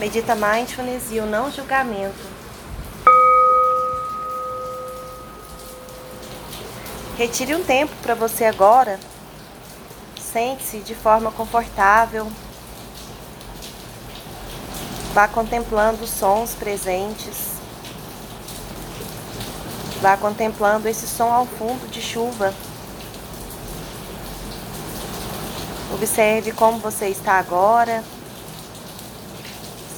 Medita Mindfulness e o não julgamento. Retire um tempo para você agora. Sente-se de forma confortável. Vá contemplando os sons presentes. Vá contemplando esse som ao fundo de chuva. Observe como você está agora,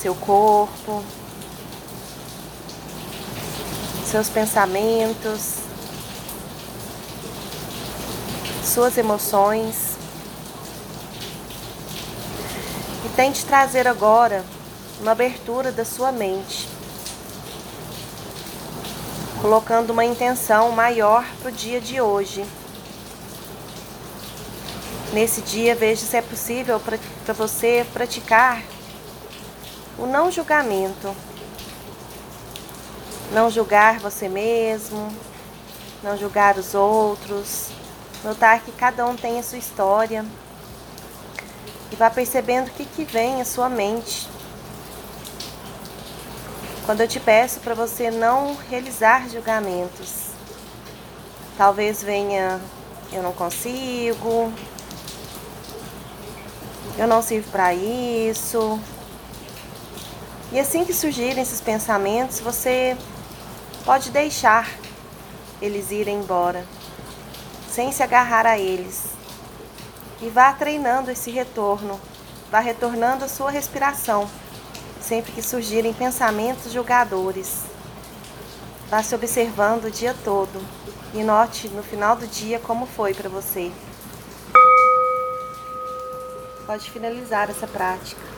seu corpo, seus pensamentos, suas emoções. E tente trazer agora uma abertura da sua mente, colocando uma intenção maior para o dia de hoje. Nesse dia, veja se é possível para você praticar o não julgamento. Não julgar você mesmo, não julgar os outros, notar que cada um tem a sua história e vá percebendo o que, que vem à sua mente. Quando eu te peço para você não realizar julgamentos, talvez venha eu não consigo, eu não sirvo para isso. E assim que surgirem esses pensamentos, você pode deixar eles irem embora, sem se agarrar a eles. E vá treinando esse retorno, vá retornando a sua respiração, sempre que surgirem pensamentos julgadores. Vá se observando o dia todo e note no final do dia como foi para você pode finalizar essa prática.